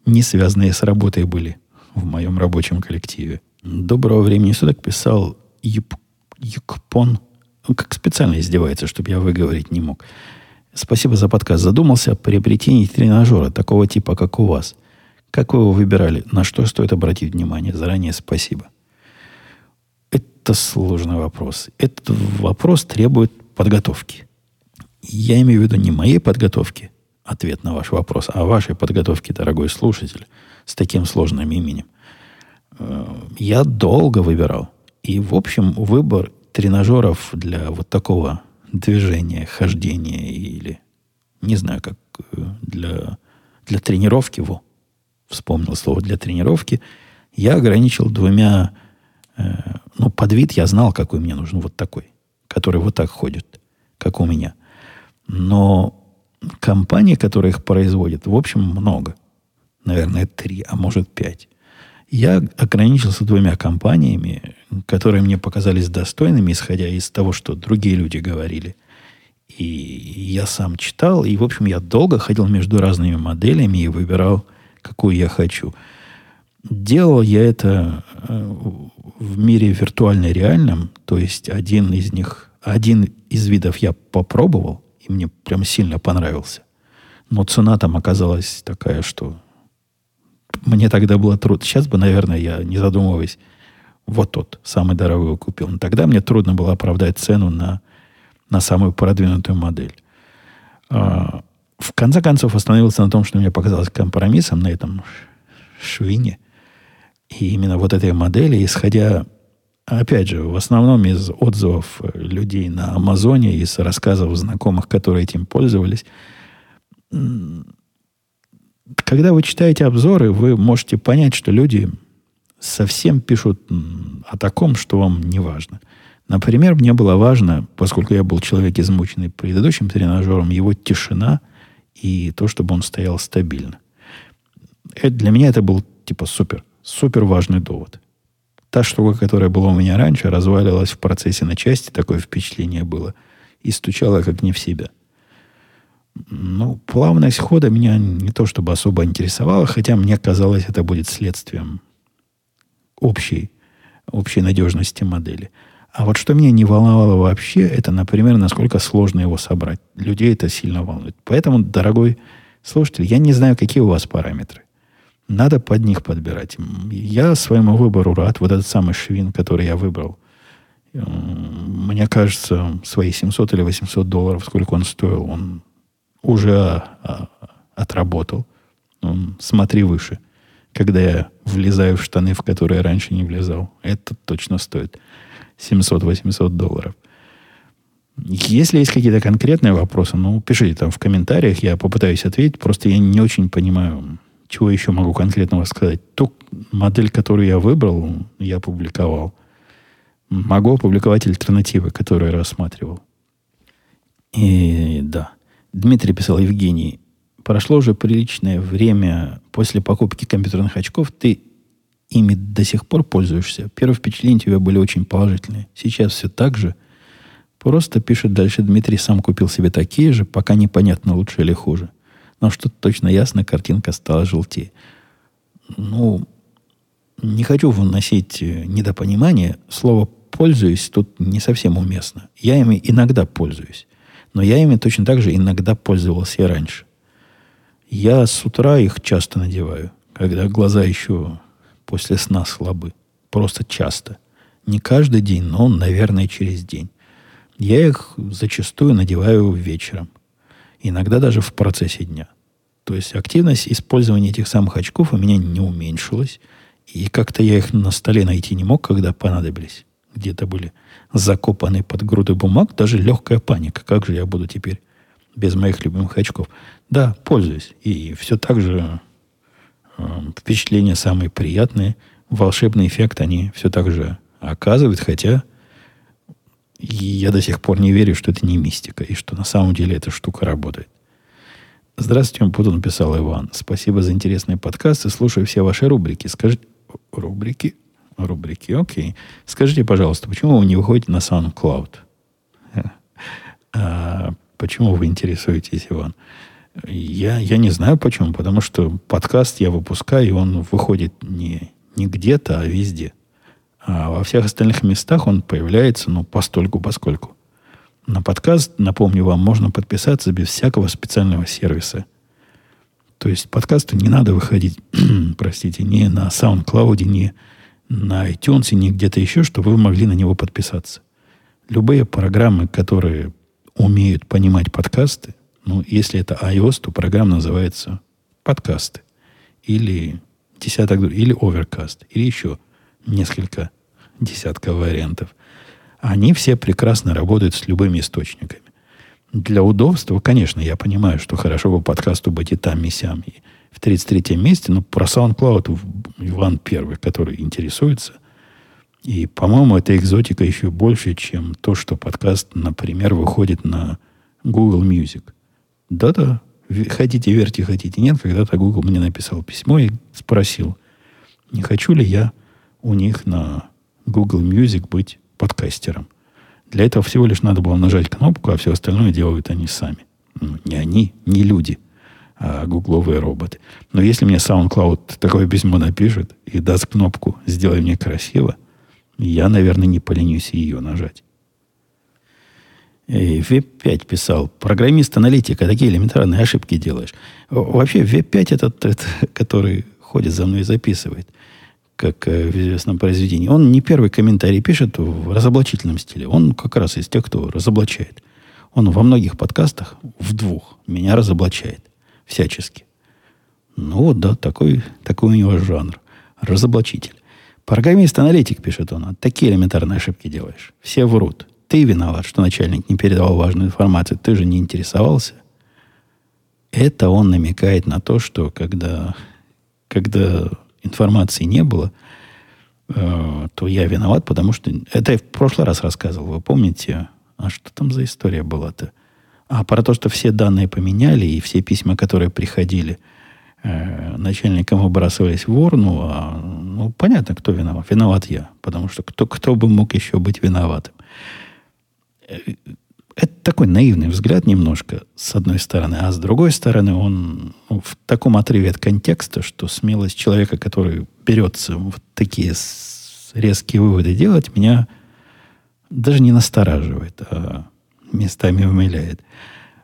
не связанные с работой были в моем рабочем коллективе. Доброго времени суток писал Юп, Юкпон, ну, как специально издевается, чтобы я выговорить не мог. Спасибо за подкаст. Задумался о приобретении тренажера такого типа, как у вас. Как вы его выбирали? На что стоит обратить внимание? Заранее спасибо. Это сложный вопрос. Этот вопрос требует подготовки. Я имею в виду не моей подготовки, ответ на ваш вопрос, а вашей подготовки, дорогой слушатель, с таким сложным именем. Э, я долго выбирал. И, в общем, выбор тренажеров для вот такого движения, хождения или, не знаю, как э, для, для тренировки его, вспомнил слово для тренировки, я ограничил двумя, э, ну, под вид я знал, какой мне нужен, вот такой, который вот так ходит, как у меня. Но компании, которые их производят, в общем, много. Наверное, три, а может, пять. Я ограничился двумя компаниями, которые мне показались достойными, исходя из того, что другие люди говорили. И я сам читал, и, в общем, я долго ходил между разными моделями и выбирал, какую я хочу. Делал я это э, в мире виртуально реальном, то есть один из них, один из видов я попробовал, и мне прям сильно понравился. Но цена там оказалась такая, что мне тогда было трудно. Сейчас бы, наверное, я, не задумываясь, вот тот, самый дорогой купил. Но тогда мне трудно было оправдать цену на, на самую продвинутую модель. А, в конце концов остановился на том, что мне показалось компромиссом на этом швине. И именно вот этой модели, исходя, опять же, в основном из отзывов людей на Амазоне, из рассказов знакомых, которые этим пользовались, когда вы читаете обзоры, вы можете понять, что люди совсем пишут о таком, что вам не важно. Например, мне было важно, поскольку я был человек, измученный предыдущим тренажером, его тишина и то, чтобы он стоял стабильно. Это, для меня это был типа супер, супер важный довод. Та штука, которая была у меня раньше, развалилась в процессе на части, такое впечатление было, и стучала как не в себя – ну, плавность хода меня не то чтобы особо интересовала, хотя мне казалось, это будет следствием общей, общей надежности модели. А вот что меня не волновало вообще, это, например, насколько сложно его собрать. Людей это сильно волнует. Поэтому, дорогой слушатель, я не знаю, какие у вас параметры. Надо под них подбирать. Я своему выбору рад. Вот этот самый швин, который я выбрал, мне кажется, свои 700 или 800 долларов, сколько он стоил, он уже а, отработал. Ну, смотри выше. Когда я влезаю в штаны, в которые раньше не влезал, это точно стоит 700-800 долларов. Если есть какие-то конкретные вопросы, ну, пишите там в комментариях, я попытаюсь ответить. Просто я не очень понимаю, чего еще могу конкретного сказать. Ту модель, которую я выбрал, я публиковал. Могу опубликовать альтернативы, которые рассматривал. И да. Дмитрий писал, Евгений, прошло уже приличное время после покупки компьютерных очков, ты ими до сих пор пользуешься. Первые впечатления у тебя были очень положительные. Сейчас все так же. Просто пишет дальше Дмитрий, сам купил себе такие же, пока непонятно, лучше или хуже. Но что-то точно ясно, картинка стала желтее. Ну, не хочу вносить э, недопонимание. Слово «пользуюсь» тут не совсем уместно. Я ими иногда пользуюсь. Но я ими точно так же иногда пользовался и раньше. Я с утра их часто надеваю, когда глаза еще после сна слабы. Просто часто. Не каждый день, но, наверное, через день. Я их зачастую надеваю вечером. Иногда даже в процессе дня. То есть активность использования этих самых очков у меня не уменьшилась. И как-то я их на столе найти не мог, когда понадобились. Где-то были закопаны под груды бумаг, даже легкая паника. Как же я буду теперь без моих любимых очков. Да, пользуюсь. И все так же э, впечатления самые приятные. Волшебный эффект они все так же оказывают, хотя я до сих пор не верю, что это не мистика, и что на самом деле эта штука работает. Здравствуйте, Путу написал Иван. Спасибо за интересный подкаст и слушаю все ваши рубрики. Скажите, рубрики? Рубрики, окей. Скажите, пожалуйста, почему вы не выходите на SoundCloud? А, почему вы интересуетесь, Иван? Я, я не знаю почему, потому что подкаст я выпускаю, и он выходит не, не где-то, а везде. А во всех остальных местах он появляется, ну, постольку, поскольку. На подкаст, напомню вам, можно подписаться без всякого специального сервиса. То есть подкасту не надо выходить, простите, не на SoundCloud, не на iTunes, не где-то еще, чтобы вы могли на него подписаться. Любые программы, которые умеют понимать подкасты, ну, если это iOS, то программа называется подкасты. Или десяток, или Overcast, или еще несколько десятков вариантов. Они все прекрасно работают с любыми источниками. Для удобства, конечно, я понимаю, что хорошо бы подкасту быть и там, и сям, и в 33-м месте, но про SoundCloud Иван Первый, который интересуется. И, по-моему, эта экзотика еще больше, чем то, что подкаст, например, выходит на Google Music. Да-да, хотите верьте, хотите нет. Когда-то Google мне написал письмо и спросил, не хочу ли я у них на Google Music быть подкастером. Для этого всего лишь надо было нажать кнопку, а все остальное делают они сами. Ну, не они, не люди, а гугловые роботы. Но если мне SoundCloud такое письмо напишет и даст кнопку «Сделай мне красиво», я, наверное, не поленюсь ее нажать. И Веб-5 писал, программист-аналитика, такие элементарные ошибки делаешь. Вообще, Веб-5 этот, этот, который ходит за мной и записывает – как э, в известном произведении, он не первый комментарий пишет в разоблачительном стиле. Он как раз из тех, кто разоблачает. Он во многих подкастах, в двух, меня разоблачает. Всячески. Ну вот, да, такой, такой у него жанр. Разоблачитель. Программист-аналитик, пишет он, такие элементарные ошибки делаешь. Все врут. Ты виноват, что начальник не передавал важную информацию. Ты же не интересовался. Это он намекает на то, что когда, когда информации не было, э, то я виноват, потому что... Это я в прошлый раз рассказывал, вы помните? А что там за история была-то? А про то, что все данные поменяли, и все письма, которые приходили э, начальникам, выбрасывались в урну, а, ну, понятно, кто виноват. Виноват я, потому что кто, кто бы мог еще быть виноватым? Э, это такой наивный взгляд немножко, с одной стороны. А с другой стороны, он ну, в таком отрыве от контекста, что смелость человека, который берется вот такие резкие выводы делать, меня даже не настораживает, а местами умиляет.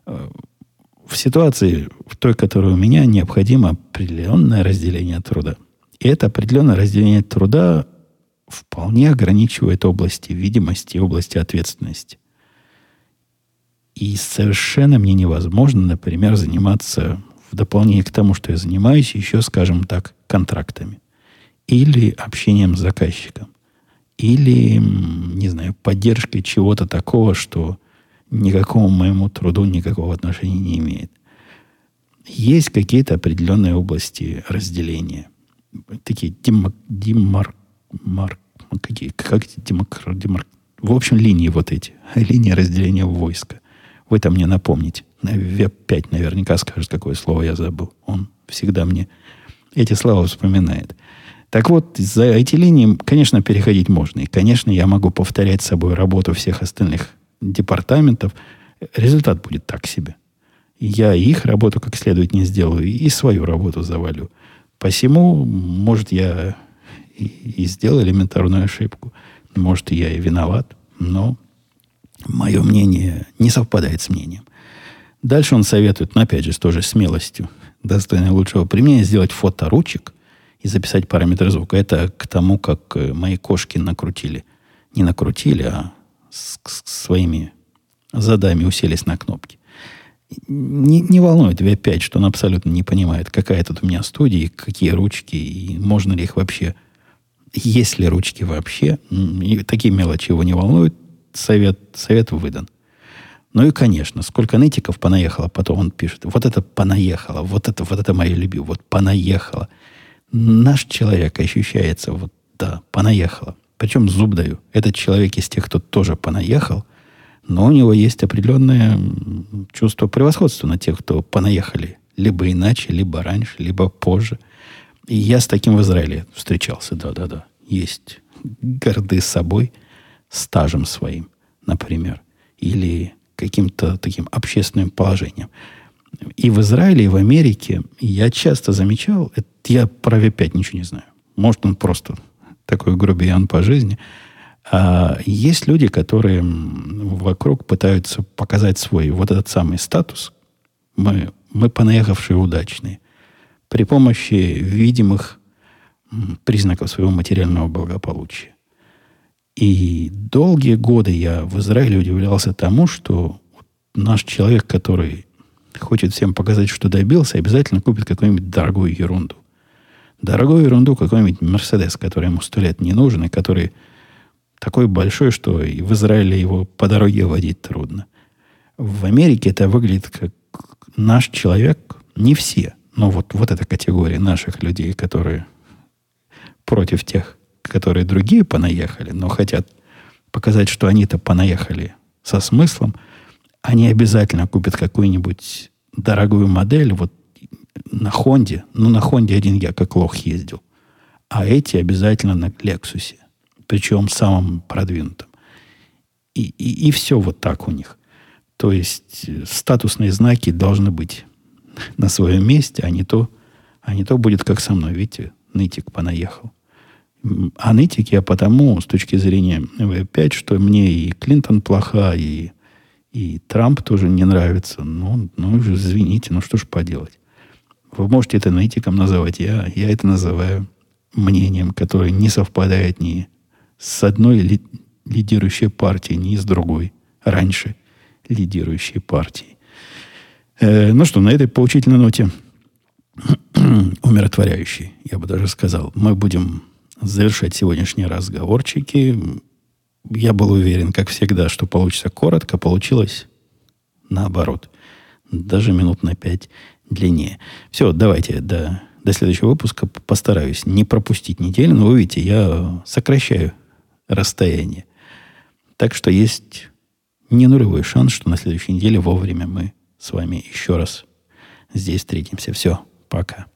В ситуации, в той, которая у меня, необходимо определенное разделение труда. И это определенное разделение труда вполне ограничивает области видимости и области ответственности. И совершенно мне невозможно, например, заниматься в дополнение к тому, что я занимаюсь, еще, скажем так, контрактами. Или общением с заказчиком. Или, не знаю, поддержкой чего-то такого, что никакому моему труду никакого отношения не имеет. Есть какие-то определенные области разделения. Такие демок, демар, мар, какие, как демок, демар, в общем, линии вот эти. Линии разделения войска. Вы там мне напомните. Веб-5 наверняка скажет, какое слово я забыл. Он всегда мне эти слова вспоминает. Так вот, за эти линии, конечно, переходить можно. И, конечно, я могу повторять с собой работу всех остальных департаментов. Результат будет так себе. Я их работу как следует не сделаю, и свою работу завалю. Посему, может, я и, и сделал элементарную ошибку. Может, я и виноват. Но Мое мнение не совпадает с мнением. Дальше он советует, но опять же, с той же смелостью, достойной лучшего применения, сделать фото ручек и записать параметры звука. Это к тому, как э, мои кошки накрутили. Не накрутили, а с, с своими задами уселись на кнопки. Не, не волнует V5, что он абсолютно не понимает, какая тут у меня студия, какие ручки, и можно ли их вообще, есть ли ручки вообще. И такие мелочи его не волнуют совет, совет выдан. Ну и, конечно, сколько нытиков понаехало, потом он пишет, вот это понаехало, вот это, вот это мое любимое, вот понаехало. Наш человек ощущается, вот да, понаехало. Причем зуб даю. Этот человек из тех, кто тоже понаехал, но у него есть определенное чувство превосходства на тех, кто понаехали. Либо иначе, либо раньше, либо позже. И я с таким в Израиле встречался, да-да-да. Есть горды собой, стажем своим, например. Или каким-то таким общественным положением. И в Израиле, и в Америке я часто замечал, это я про V5 ничего не знаю. Может, он просто такой грубиян по жизни. А есть люди, которые вокруг пытаются показать свой вот этот самый статус. Мы, мы понаехавшие удачные. При помощи видимых признаков своего материального благополучия. И долгие годы я в Израиле удивлялся тому, что наш человек, который хочет всем показать, что добился, обязательно купит какую-нибудь дорогую ерунду. Дорогую ерунду, какой-нибудь Мерседес, который ему сто лет не нужен, и который такой большой, что и в Израиле его по дороге водить трудно. В Америке это выглядит как наш человек, не все, но вот, вот эта категория наших людей, которые против тех, которые другие понаехали, но хотят показать, что они-то понаехали со смыслом, они обязательно купят какую-нибудь дорогую модель, вот на Хонде, ну, на Хонде один я как лох ездил, а эти обязательно на Лексусе, причем самым продвинутым. И, и, и все вот так у них. То есть э, статусные знаки должны быть на своем месте, а не то, а не то будет как со мной. Видите, нытик понаехал. А нытик я потому, с точки зрения В5, что мне и Клинтон плоха, и, и Трамп тоже не нравится. Ну, ну, извините, ну что ж поделать. Вы можете это нытиком называть. Я, я это называю мнением, которое не совпадает ни с одной ли, лидирующей партией, ни с другой. Раньше лидирующей партией. Э, ну что, на этой поучительной ноте умиротворяющей, я бы даже сказал, мы будем завершать сегодняшние разговорчики. Я был уверен, как всегда, что получится коротко. Получилось наоборот. Даже минут на пять длиннее. Все, давайте до, до следующего выпуска постараюсь не пропустить неделю. Но вы видите, я сокращаю расстояние. Так что есть не нулевой шанс, что на следующей неделе вовремя мы с вами еще раз здесь встретимся. Все, пока.